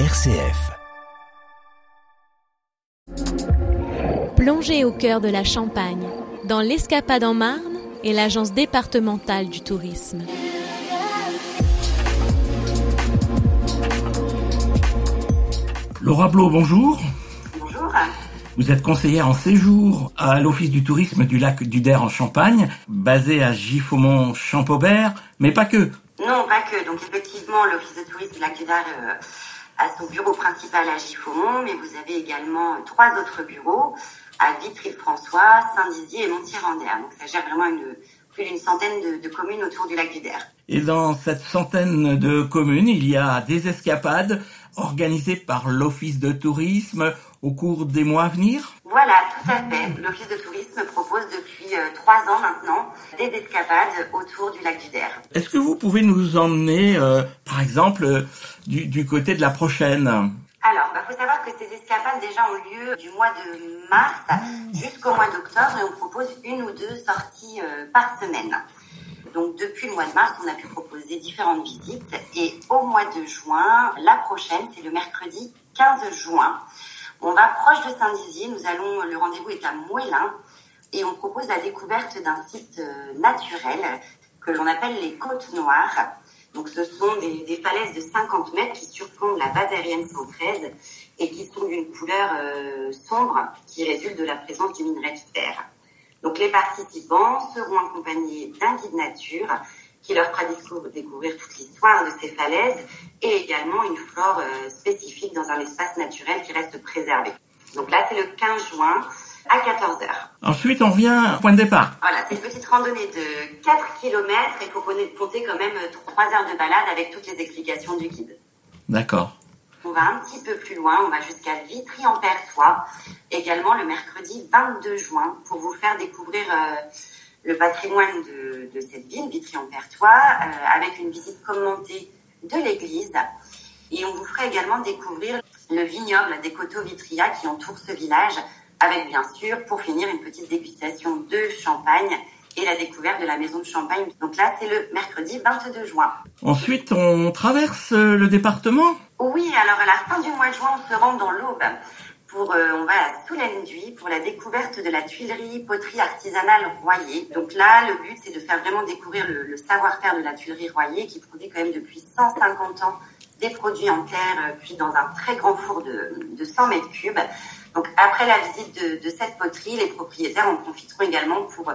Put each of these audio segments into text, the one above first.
RCF. Plongez au cœur de la Champagne, dans l'Escapade en Marne et l'Agence départementale du tourisme. Laura Blo, bonjour. Bonjour. Vous êtes conseillère en séjour à l'Office du tourisme du lac d'Uder en Champagne, basé à Giffaumont-Champaubert, mais pas que. Non, pas que. Donc effectivement, l'Office de tourisme du lac d'Uder euh, a son bureau principal à Giffaumont, mais vous avez également trois autres bureaux à Vitry-François, Saint-Dizier et Montier-Randère. Donc ça gère vraiment plus d'une centaine de, communes autour du lac d'Uder. Et dans cette centaine de communes, il y a des escapades organisées par l'Office de tourisme au cours des mois à venir Voilà, tout à fait. L'Office de tourisme propose depuis euh, trois ans maintenant des escapades autour du lac d'Uder. Est-ce que vous pouvez nous emmener, euh, par exemple, euh, du, du côté de la prochaine? Alors, il faut savoir que ces escapades déjà ont lieu du mois de mars jusqu'au mois d'octobre et on propose une ou deux sorties euh, par semaine. Donc depuis le mois de mars, on a pu proposer différentes visites et au mois de juin, la prochaine, c'est le mercredi 15 juin. On va proche de Saint-Dizier, nous allons, le rendez-vous est à Moellin et on propose la découverte d'un site euh, naturel que l'on appelle les Côtes Noires. Donc ce sont des, des, falaises de 50 mètres qui surplombent la base aérienne 113 et qui sont d'une couleur euh, sombre qui résulte de la présence du minerai de fer. Donc les participants seront accompagnés d'un guide nature qui leur fera découvrir toute l'histoire de ces falaises et également une flore euh, spécifique dans un espace naturel qui reste préservé. Donc là, c'est le 15 juin à 14h. Ensuite, on vient au point de départ. Voilà, c'est une petite randonnée de 4 km et il faut compter quand même 3 heures de balade avec toutes les explications du guide. D'accord. On va un petit peu plus loin, on va jusqu'à Vitry-en-Pertois, également le mercredi 22 juin, pour vous faire découvrir euh, le patrimoine de, de cette ville, Vitry-en-Pertois, euh, avec une visite commentée de l'église. Et on vous fera également découvrir le vignoble des coteaux Vitria qui entourent ce village, avec bien sûr, pour finir, une petite dégustation de champagne et la découverte de la maison de champagne. Donc là, c'est le mercredi 22 juin. Ensuite, on traverse le département? Oui, alors à la fin du mois de juin, on se rend dans l'Aube. Euh, on va à Soulenduy pour la découverte de la tuilerie poterie artisanale Royer. Donc là, le but, c'est de faire vraiment découvrir le, savoir-faire de la tuilerie Royer qui produit quand même depuis 150 ans des produits en terre, euh, puis dans un très grand four de, de 100 mètres cubes. Donc après la visite de, cette poterie, les propriétaires en profiteront également pour,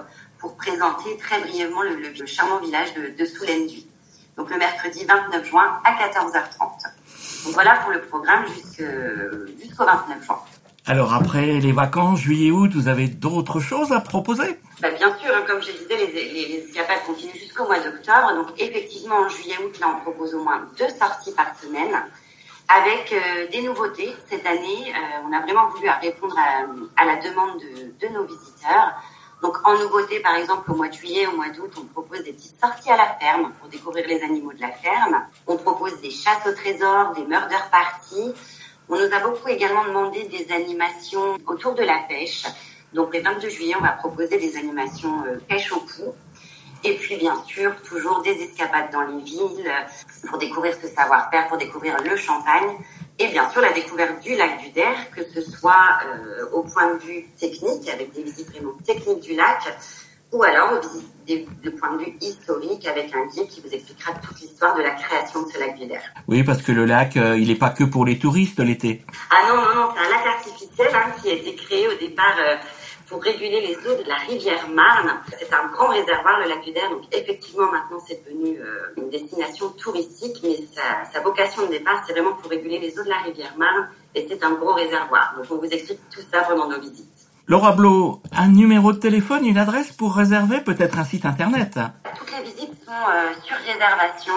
présenter très brièvement le charmant village de, de Soulenduy. Donc le mercredi 29 juin à 14h30. Donc voilà pour le programme jusqu'au 29 juin. Alors après les vacances, juillet-août, vous avez d'autres choses à proposer? Bah, Bien sûr, hein, comme je disais, les, les, les escapades continuent jusqu'au mois d'octobre. Donc effectivement, en juillet-août, là, on propose au moins deux sorties par semaine avec euh, des nouveautés. Cette année, euh, on a vraiment voulu répondre à, à la demande de, de, nos visiteurs. Donc en nouveauté, par exemple, au mois de juillet, au mois d'août, on propose des petites sorties à la ferme pour découvrir les animaux de la ferme. On propose des chasses au trésor, des murder parties. On nous a beaucoup également demandé des animations autour de la pêche. Donc le 22 juillet, on va proposer des animations euh, pêche au cou. Et puis bien sûr, toujours des escapades dans les villes pour découvrir ce savoir-faire, pour découvrir le champagne. Et bien sûr, la découverte du lac du Der, que ce soit euh, au point de vue technique, avec des visites vraiment techniques du lac, ou alors des, de point de vue historique, avec un guide qui vous expliquera toute l'histoire de la création de ce lac du Der. Oui, parce que le lac, euh, il n'est pas que pour les touristes l'été. Ah non, non, non, c'est un lac artificiel hein, qui a été créé au départ... Euh, pour réguler les eaux de la rivière Marne. C'est un grand réservoir, le lac du Der, donc effectivement maintenant c'est devenu euh, une destination touristique, mais sa, sa vocation de départ c'est vraiment pour réguler les eaux de la rivière Marne et c'est un gros réservoir. Donc on vous explique tout ça pendant nos visites. Laura Blo, un numéro de téléphone, une adresse pour réserver, peut-être un site internet? Toutes les visites sont euh, sur réservation.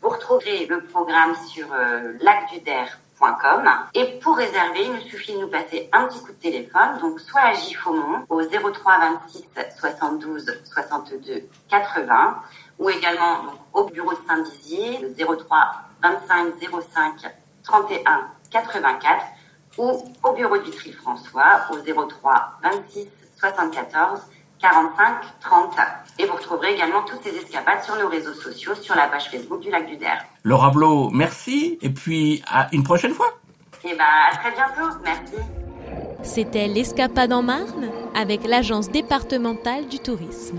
Vous retrouverez le programme sur euh, lacduder.com et pour réserver, il nous suffit de nous passer un petit coup de téléphone, donc soit à Giffaumont au 03 26 72 62 80 ou également donc, au bureau de Saint-Dizier 03 25 05 31 84 ou au bureau de Vitry-François au 03 26 74 45 30. Et vous retrouverez également toutes ces escapades sur nos réseaux sociaux, sur la page Facebook du Lac du Der. Laura Blo, merci et puis à une prochaine fois. Et ben à très bientôt, merci. C'était l'escapade en Marne avec l'agence départementale du tourisme.